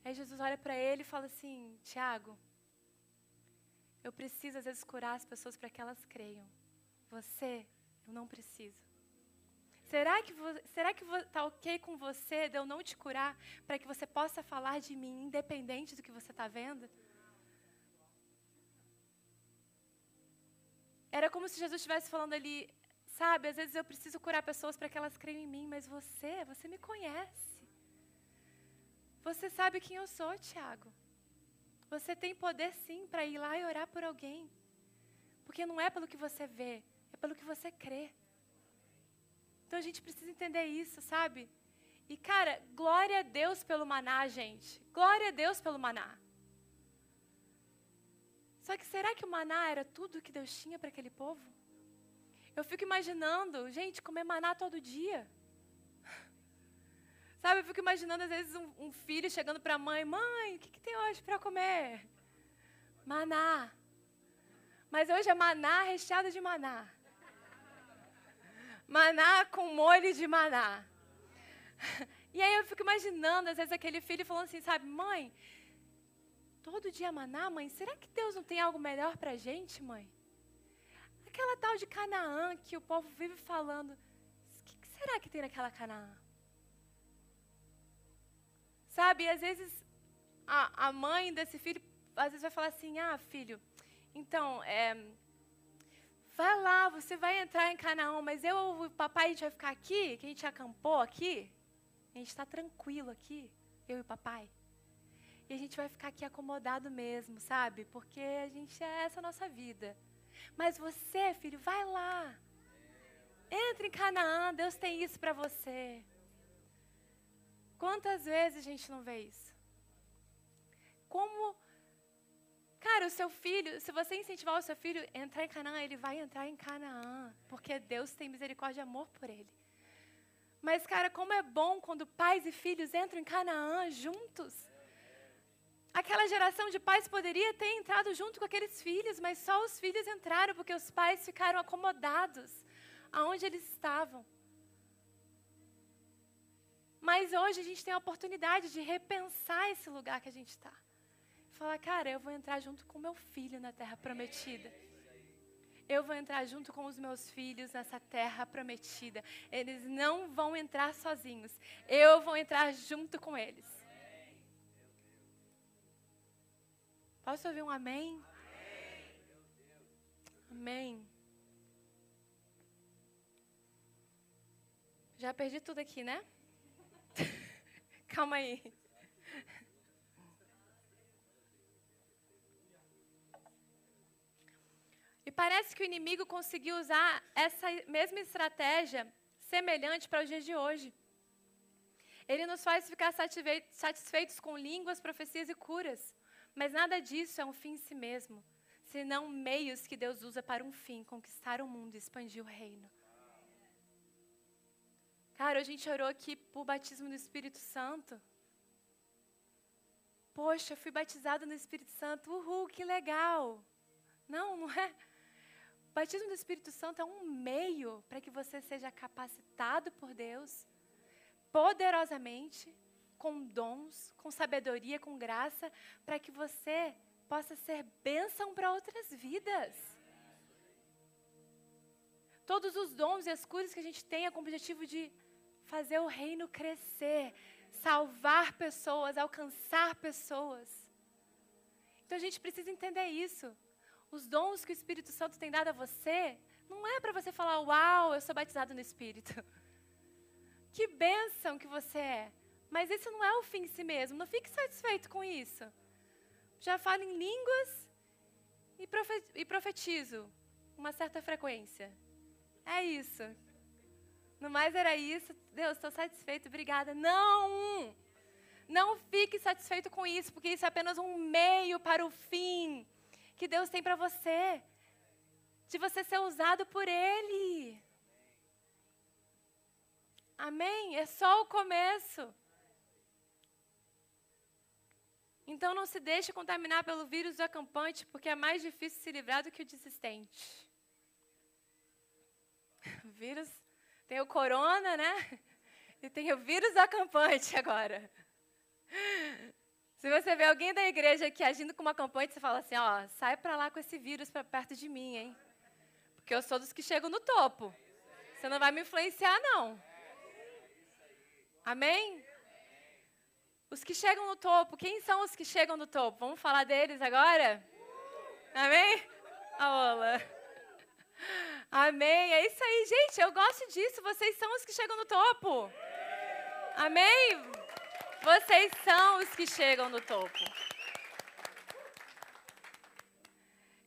[SPEAKER 1] Aí Jesus olha para ele e fala assim: Tiago, eu preciso às vezes curar as pessoas para que elas creiam. Você, eu não preciso. Será que será que está ok com você de eu não te curar para que você possa falar de mim independente do que você está vendo? Era como se Jesus estivesse falando ali: Sabe, às vezes eu preciso curar pessoas para que elas creiam em mim, mas você, você me conhece. Você sabe quem eu sou, Tiago. Você tem poder sim para ir lá e orar por alguém. Porque não é pelo que você vê, é pelo que você crê. Então a gente precisa entender isso, sabe? E cara, glória a Deus pelo maná, gente. Glória a Deus pelo maná. Só que será que o maná era tudo que Deus tinha para aquele povo? Eu fico imaginando, gente, comer maná todo dia. (laughs) Sabe, eu fico imaginando, às vezes, um, um filho chegando para a mãe: Mãe, o que, que tem hoje para comer? Maná. Mas hoje é maná recheado de maná. Maná com molho de maná. (laughs) E aí eu fico imaginando, às vezes, aquele filho falando assim, sabe, mãe, todo dia maná, mãe, será que Deus não tem algo melhor para a gente, mãe? aquela tal de Canaã que o povo vive falando. O que, que será que tem naquela Canaã? Sabe, e às vezes a, a mãe desse filho, às vezes vai falar assim, ah, filho, então, é, vai lá, você vai entrar em Canaã, mas eu o papai, a gente vai ficar aqui, que a gente acampou aqui, a gente está tranquilo aqui, eu e o papai. E a gente vai ficar aqui acomodado mesmo, sabe? Porque a gente é essa nossa vida. Mas você, filho, vai lá. Entra em Canaã, Deus tem isso para você. Quantas vezes a gente não vê isso? Como, cara, o seu filho, se você incentivar o seu filho a entrar em Canaã, ele vai entrar em Canaã, porque Deus tem misericórdia e amor por ele. Mas, cara, como é bom quando pais e filhos entram em Canaã juntos. Aquela geração de pais poderia ter entrado junto com aqueles filhos, mas só os filhos entraram porque os pais ficaram acomodados aonde eles estavam. Mas hoje a gente tem a oportunidade de repensar esse lugar que a gente está. Falar, cara, eu vou entrar junto com meu filho na terra prometida. Eu vou entrar junto com os meus filhos nessa terra prometida. Eles não vão entrar sozinhos. Eu vou entrar junto com eles. Posso ouvir um amém? Amém. Já perdi tudo aqui, né? (laughs) Calma aí. Parece que o inimigo conseguiu usar essa mesma estratégia semelhante para os dias de hoje. Ele nos faz ficar satisfeitos com línguas, profecias e curas Mas nada disso é um fim em si mesmo, senão meios que Deus usa para um fim, conquistar o mundo e expandir o reino. Cara, a gente orou aqui por batismo no Espírito Santo. Poxa, fui batizado no Espírito Santo. Uhul, que legal. Não, não é. O batismo do Espírito Santo é um meio para que você seja capacitado por Deus poderosamente, com dons, com sabedoria, com graça, para que você possa ser bênção para outras vidas. Todos os dons e as curas que a gente tem é com o objetivo de fazer o reino crescer, salvar pessoas, alcançar pessoas. Então a gente precisa entender isso. Os dons que o Espírito Santo tem dado a você, não é para você falar, uau, eu sou batizado no Espírito. (laughs) Que bênção que você é. Mas isso não é o fim em si mesmo. Não fique satisfeito com isso. Já falo em línguas e profetizo uma certa frequência. É isso. No mais era isso. Deus, estou satisfeito, obrigada. Não! Não fique satisfeito com isso, porque isso é apenas um meio para o fim que Deus tem para você. De você ser usado por Ele. Amém? É só o começo. Então não se deixe contaminar pelo vírus do acampante, porque é mais difícil se livrar do que o desistente. O (laughs) vírus tem o corona, né? (laughs) E tem o vírus do acampante agora. (laughs) Se você vê alguém da igreja aqui agindo como acampante, você fala assim, ó, sai para lá com esse vírus para perto de mim, hein? Porque eu sou dos que chegam no topo. Você não vai me influenciar, não. Amém? Os que chegam no topo, quem são os que chegam no topo? Vamos falar deles agora? Amém? Aola. Amém. É isso aí, gente. Eu gosto disso. Vocês são os que chegam no topo. Amém? Vocês são os que chegam no topo.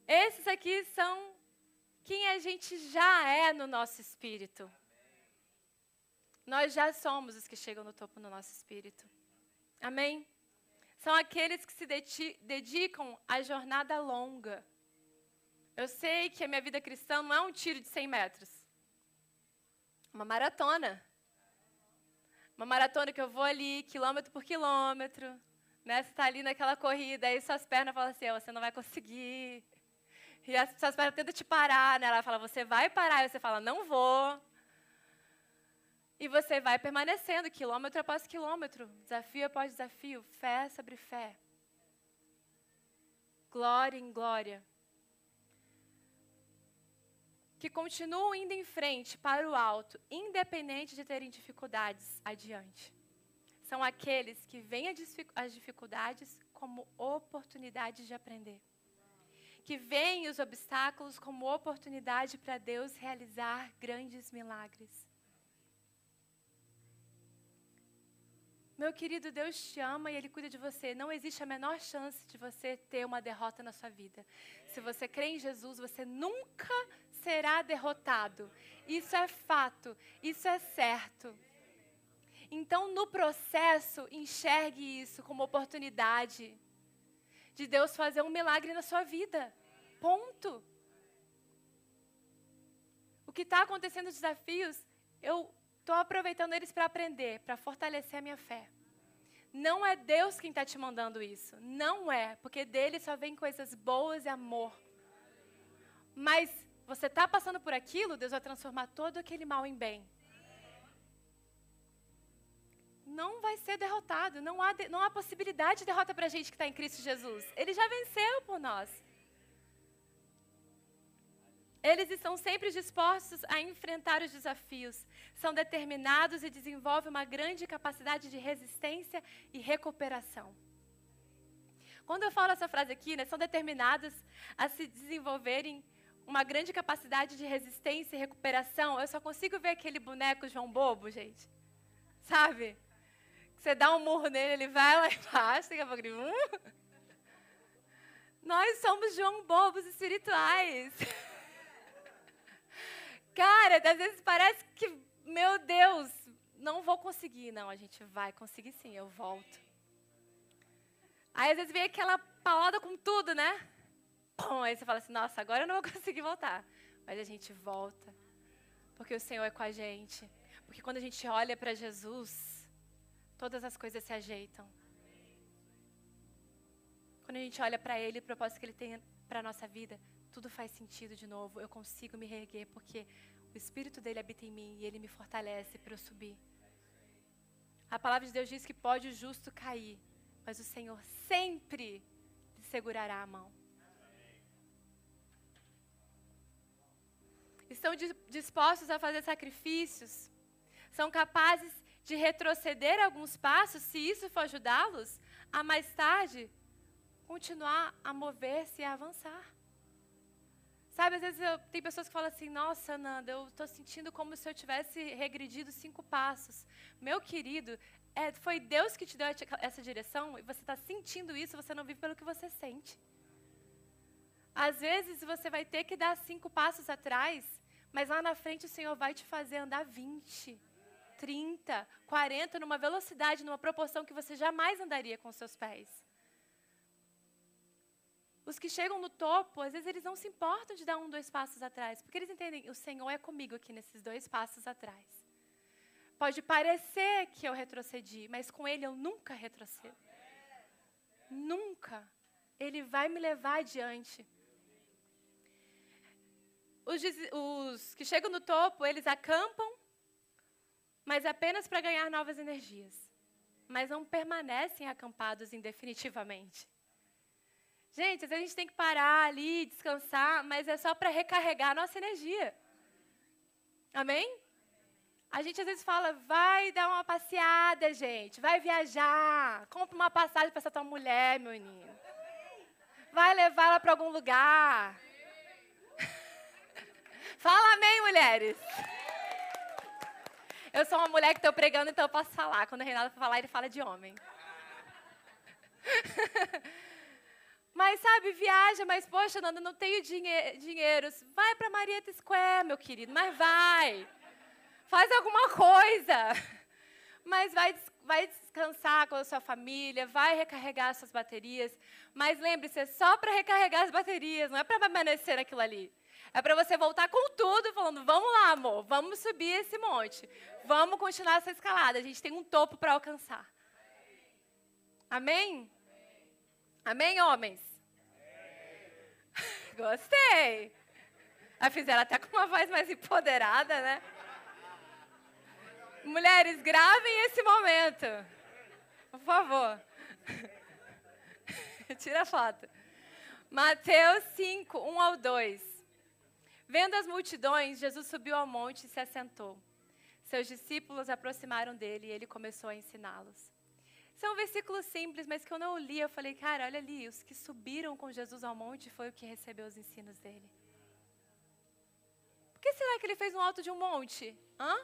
[SPEAKER 1] Esses aqui são quem a gente já é no nosso espírito. Nós já somos os que chegam no topo no nosso espírito. Amém? São aqueles que se dedicam à jornada longa. Eu sei que a minha vida cristã não é um tiro de 100 metros. Uma maratona. Uma maratona que eu vou ali, quilômetro por quilômetro. Né? Você está ali naquela corrida, aí suas pernas falam assim, você não vai conseguir. E as suas pernas tentam te parar, né? Ela fala, você vai parar. E você fala, não vou. E você vai permanecendo, quilômetro após quilômetro, desafio após desafio, fé sobre fé. Glória em glória. Que continuam indo em frente para o alto, independente de terem dificuldades adiante. São aqueles que veem as dificuldades como oportunidades de aprender. Que veem os obstáculos como oportunidade para Deus realizar grandes milagres Meu querido, Deus te ama e Ele cuida de você. Não existe a menor chance de você ter uma derrota na sua vida. Se você crê em Jesus, você nunca será derrotado. Isso é fato, isso é certo. Então, no processo, enxergue isso como oportunidade de Deus fazer um milagre na sua vida. Ponto. O que está acontecendo, os desafios, eu Estou aproveitando eles para aprender, para fortalecer a minha fé. Não é Deus quem está te mandando isso. Não é, porque dele só vem coisas boas e amor. Mas você está passando por aquilo, Deus vai transformar todo aquele mal em bem. Não vai ser derrotado. Não há, de, não há possibilidade de derrota para a gente que está em Cristo Jesus. Ele já venceu por nós. Eles estão sempre dispostos a enfrentar os desafios, são determinados e desenvolvem uma grande capacidade de resistência e recuperação. Quando eu falo essa frase aqui, né, são determinados a se desenvolverem uma grande capacidade de resistência e recuperação, eu só consigo ver aquele boneco João Bobo, gente. Sabe? Você dá um murro nele, ele vai lá (laughs) embaixo, daqui a pouco ele... Uh! Nós somos João Bobos espirituais. (laughs) Cara, às vezes parece que, meu Deus, não vou conseguir. Não, a gente vai conseguir sim, eu volto. Aí às vezes vem aquela paulada com tudo, né? Pum, aí você fala assim, nossa, agora eu não vou (laughs) conseguir voltar. Mas a gente volta. Porque o Senhor é com a gente. Porque quando a gente olha para Jesus, todas as coisas se ajeitam. Quando a gente olha para Ele, o propósito que Ele tem para a nossa vida, tudo faz sentido de novo. Eu consigo me reerguer porque o Espírito dele habita em mim e ele me fortalece para eu subir. A palavra de Deus diz que pode o justo cair, mas o Senhor sempre lhe segurará a mão. Estão dispostos a fazer sacrifícios? São capazes de retroceder alguns passos, se isso for ajudá-los, a mais tarde continuar a mover-se e a avançar? Sabe, às vezes eu, tem pessoas que falam assim: Nossa, Nanda, eu estou sentindo como se eu tivesse regredido cinco passos. Meu querido, é, foi Deus que te deu essa direção e você está sentindo isso, você não vive pelo que você sente. Às vezes você vai ter que dar cinco passos atrás, mas lá na frente o Senhor vai te fazer andar 20, 30, 40, numa velocidade, numa proporção que você jamais andaria com seus pés. Os que chegam no topo, às vezes eles não se importam de dar um, dois passos atrás, porque eles entendem, o Senhor é comigo aqui nesses dois passos atrás. Pode parecer que eu retrocedi, mas com Ele eu nunca retrocedo. Nunca. Ele vai me levar adiante. Os, os que chegam no topo, eles acampam, mas apenas para ganhar novas energias. Mas não permanecem acampados indefinitivamente. Gente, às vezes a gente tem que parar ali, descansar, mas é só para recarregar a nossa energia. Amém? A gente às vezes fala, vai dar uma passeada, gente, vai viajar, compra uma passagem para essa tua mulher, meu menino. Vai levar ela para algum lugar. Fala amém, mulheres. Eu sou uma mulher que estou pregando, então eu posso falar. Quando o Reinaldo falar, ele fala de homem. (laughs) Mas, sabe, viaja, mas, poxa, Nanda, não tenho dinhe dinheiro. Vai para Marieta Square, meu querido, mas vai. Faz alguma coisa. (laughs) Mas vai, vai descansar com a sua família, vai recarregar suas baterias. Mas lembre-se, é só para recarregar as baterias, não é para permanecer naquilo ali. É para você voltar com tudo, falando: vamos lá, amor, vamos subir esse monte. Vamos continuar essa escalada. A gente tem um topo para alcançar. Amém? Amém, homens? (laughs) Gostei. A fizeram até com uma voz mais empoderada, né? Mulheres, gravem esse momento. Por favor. (laughs) Tira a foto. Mateus 5, 1 ao 2. Vendo as multidões, Jesus subiu ao monte e se assentou. Seus discípulos aproximaram dele e ele começou a ensiná-los. Isso é um versículo simples, mas que eu li, eu falei, cara, olha ali, os que subiram com Jesus ao monte foi o que recebeu os ensinos dele. Por que será que ele fez um alto de um monte? Hã?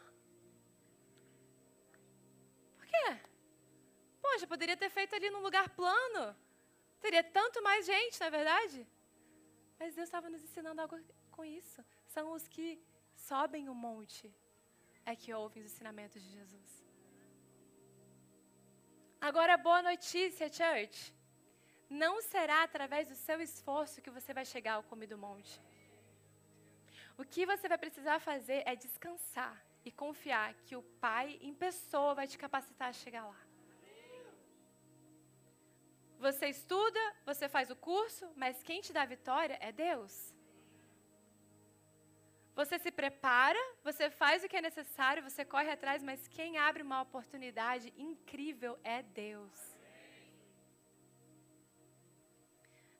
[SPEAKER 1] Por quê? Poxa, poderia ter feito ali num lugar plano. Teria tanto mais gente, na é verdade. Mas Deus estava nos ensinando algo com isso. São os que sobem o monte é que ouvem os ensinamentos de Jesus. Agora, boa notícia, church. Não será através do seu esforço que você vai chegar ao cume do monte. O que você vai precisar fazer é descansar e confiar que o Pai em pessoa vai te capacitar a chegar lá. Você estuda, você faz o curso, mas quem te dá a vitória é Deus. Você se prepara, você faz o que é necessário, você corre atrás, mas quem abre uma oportunidade incrível é Deus.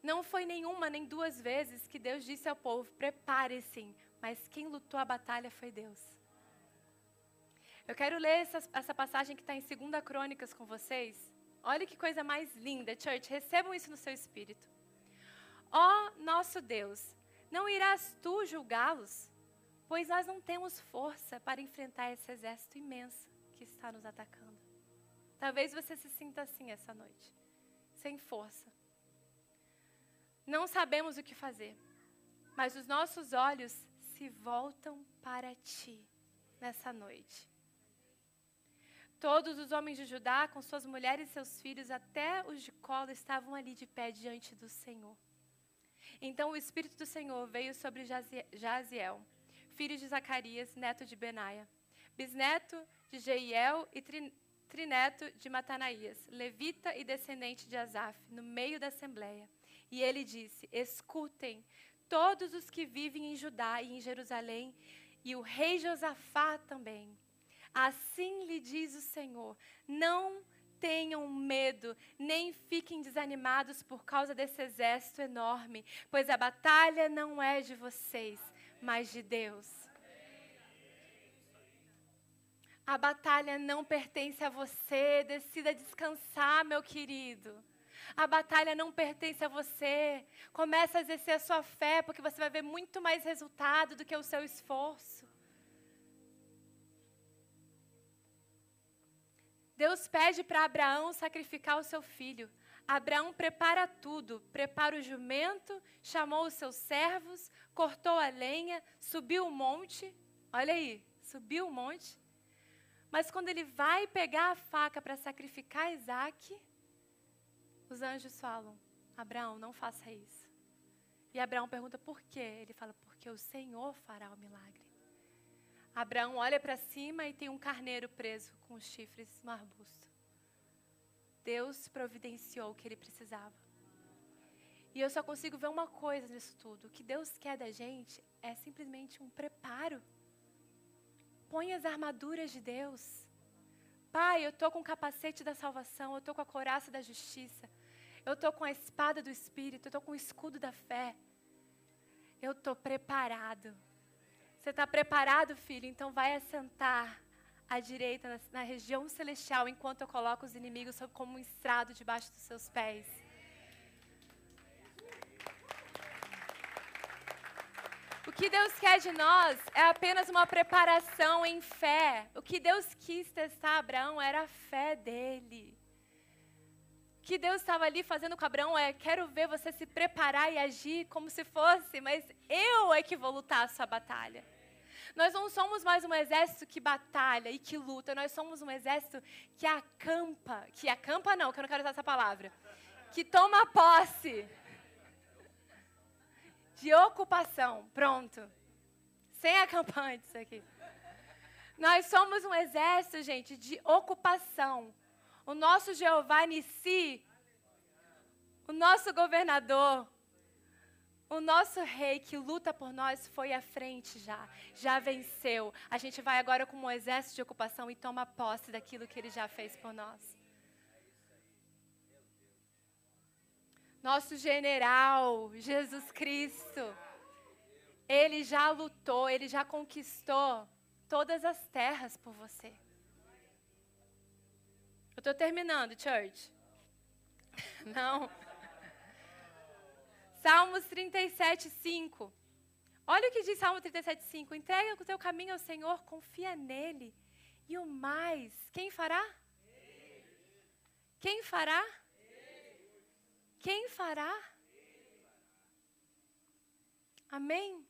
[SPEAKER 1] Não foi nenhuma nem duas vezes que Deus disse ao povo: prepare-se, mas quem lutou a batalha foi Deus. Eu quero ler essa, essa passagem que está em 2 Crônicas com vocês. Olha que coisa mais linda, church. Recebam isso no seu espírito. Ó oh, nosso Deus, não irás tu julgá-los? Pois nós não temos força para enfrentar esse exército imenso que está nos atacando. Talvez você se sinta assim essa noite, sem força. Não sabemos o que fazer, mas os nossos olhos se voltam para ti nessa noite. Todos os homens de Judá, com suas mulheres e seus filhos, até os de colo, estavam ali de pé diante do Senhor. Então o Espírito do Senhor veio sobre Jaziel, filho de Zacarias, neto de Benaia, bisneto de Jeiel e trineto de Matanaías, levita e descendente de Asaf, no meio da assembleia. E ele disse: Escutem, todos os que vivem em Judá e em Jerusalém, e o rei Josafá também. Assim lhe diz o Senhor: Não tenham medo, nem fiquem desanimados por causa desse exército enorme, pois a batalha não é de vocês, mas de Deus. A batalha não pertence a você, decida descansar, meu querido. A batalha não pertence a você. Comece a exercer a sua fé, porque você vai ver muito mais resultado do que o seu esforço. Deus pede para Abraão sacrificar o seu filho. Abraão prepara tudo, prepara o jumento, chamou os seus servos, cortou a lenha, subiu o monte. Olha aí, subiu o monte. Mas quando ele vai pegar a faca para sacrificar Isaac, os anjos falam: Abraão, não faça isso. E Abraão pergunta por quê? Ele fala: porque o Senhor fará o milagre. Abraão olha para cima e tem um carneiro preso com os chifres no arbusto. Deus providenciou o que ele precisava. E eu só consigo ver uma coisa nisso tudo: o que Deus quer da gente é simplesmente um preparo. Põe as armaduras de Deus. Pai, eu estou com o capacete da salvação, eu estou com a coraça da justiça, eu estou com a espada do Espírito, eu estou com o escudo da fé. Eu estou preparado. Você está preparado, filho? Então vai assentar à direita, na, na, região celestial, enquanto eu coloco os inimigos como um estrado debaixo dos seus pés. O que Deus quer de nós é apenas uma preparação em fé. O que Deus quis testar Abraão era a fé dele. O que Deus estava ali fazendo com Abraão é: quero ver você se preparar e agir como se fosse, mas eu é que vou lutar a sua batalha. Nós não somos mais um exército que batalha e que luta, nós somos um exército que acampa, que acampa não, que eu não quero usar essa palavra, que toma posse de ocupação, pronto. Sem acampantes aqui. Nós somos um exército, gente, de ocupação. O nosso Jeová Nissi, o nosso governador, o nosso rei que luta por nós foi à frente já, já venceu. A gente vai agora com um exército de ocupação e toma posse daquilo que ele já fez por nós. Nosso general, Jesus Cristo, ele já lutou, ele já conquistou todas as terras por você. Eu estou terminando, church. (laughs) Não. Salmos 37, 5. Olha o que diz Salmo 37, 5. Entrega o teu caminho ao Senhor, confia nele. E o mais, quem fará? Quem fará? Quem fará? Amém?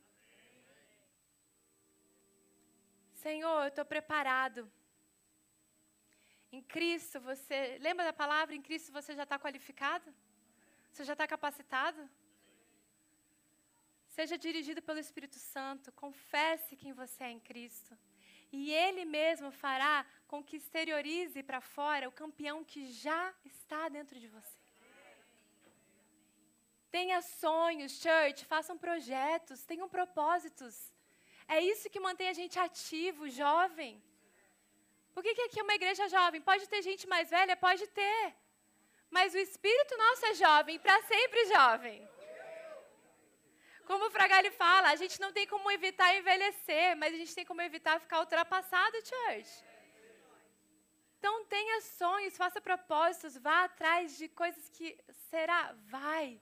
[SPEAKER 1] Senhor, eu estou preparado. Em Cristo você. Lembra da palavra? Em Cristo você já está qualificado? Você já está capacitado? Seja dirigido pelo Espírito Santo, confesse quem você é em Cristo. E Ele mesmo fará com que exteriorize para fora o campeão que já está dentro de você. Tenha sonhos, church, façam projetos, tenham propósitos. É isso que mantém a gente ativo, jovem. Por que, que aqui é uma igreja jovem? Pode ter gente mais velha? Pode ter. Mas o espírito nosso é jovem, para sempre jovem. Como o Fragali fala, a gente não tem como evitar envelhecer, mas a gente tem como evitar ficar ultrapassado, church. Então tenha sonhos, faça propósitos, vá atrás de coisas que será, vai.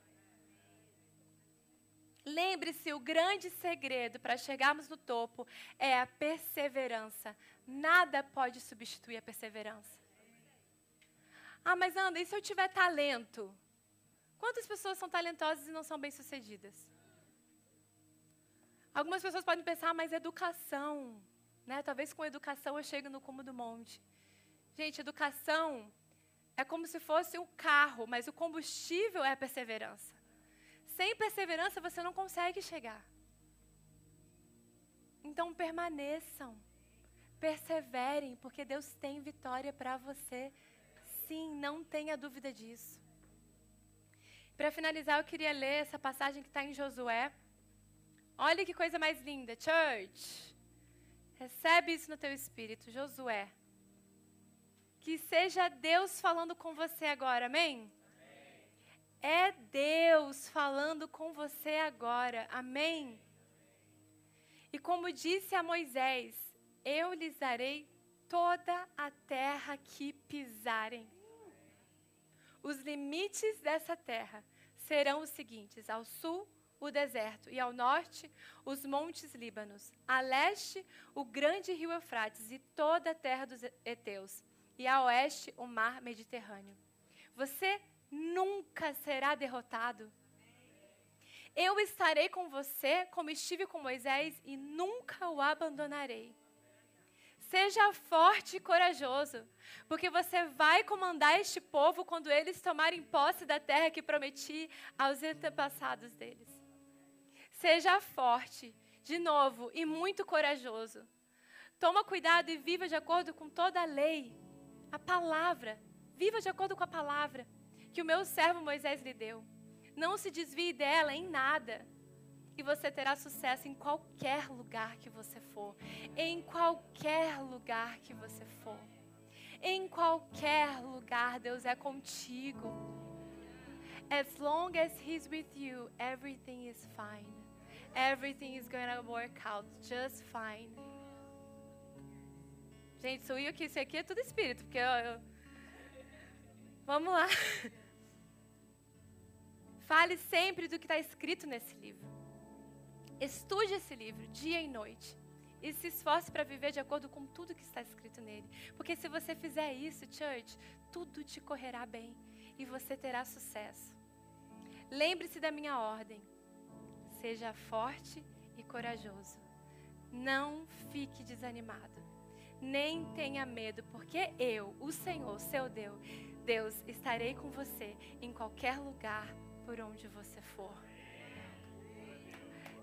[SPEAKER 1] Lembre-se, o grande segredo para chegarmos no topo é a perseverança. Nada pode substituir a perseverança. Ah, mas anda, e se eu tiver talento? Quantas pessoas são talentosas e não são bem-sucedidas? Algumas pessoas podem pensar, ah, mas educação, né? Talvez com educação eu chegue no cume do monte. Gente, educação é como se fosse um carro, mas o combustível é a perseverança. Sem perseverança você não consegue chegar. Então permaneçam, perseverem, porque Deus tem vitória para você. Sim, não tenha dúvida disso. Para finalizar, eu queria ler essa passagem que está em Josué. Olha que coisa mais linda, church. Recebe isso no teu espírito, Josué. Que seja Deus falando com você agora, amém? É Deus falando com você agora, amém? E como disse a Moisés, eu lhes darei toda a terra que pisarem. Os limites dessa terra serão os seguintes: ao sul, o deserto, e ao norte, os montes Líbanos, a leste, o grande rio Eufrates e toda a terra dos heteus, e a oeste, o mar Mediterrâneo. Você nunca será derrotado. Eu estarei com você como estive com Moisés e nunca o abandonarei. Seja forte e corajoso, porque você vai comandar este povo quando eles tomarem posse da terra que prometi aos antepassados deles. Seja forte, de novo, e muito corajoso. Toma cuidado e viva de acordo com toda a lei, a palavra. Viva de acordo com a palavra que o meu servo Moisés lhe deu. Não se desvie dela em nada e você terá sucesso em qualquer lugar que você for. Em qualquer lugar que você for. Em qualquer lugar, Deus é contigo. As long as He's with you, everything is fine. Everything is going to work out just fine. Gente, sou eu que isso aqui é tudo espírito, porque eu, eu... Vamos lá. (laughs) Fale sempre do que está escrito nesse livro. Estude esse livro dia e noite. E se esforce para viver de acordo com tudo que está escrito nele. Porque se você fizer isso, church, tudo te correrá bem e você terá sucesso. Lembre-se da minha ordem. Seja forte e corajoso. Não fique desanimado. Nem tenha medo, porque eu, o Senhor, seu Deus, Deus, estarei com você em qualquer lugar por onde você for.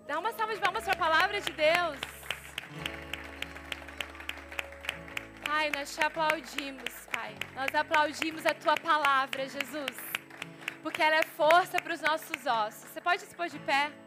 [SPEAKER 1] Dá uma salva de palmas para a palavra de Deus. Pai, nós te aplaudimos, Pai. Nós aplaudimos a tua palavra, Jesus. Porque ela é força para os nossos ossos. Você pode se pôr de pé?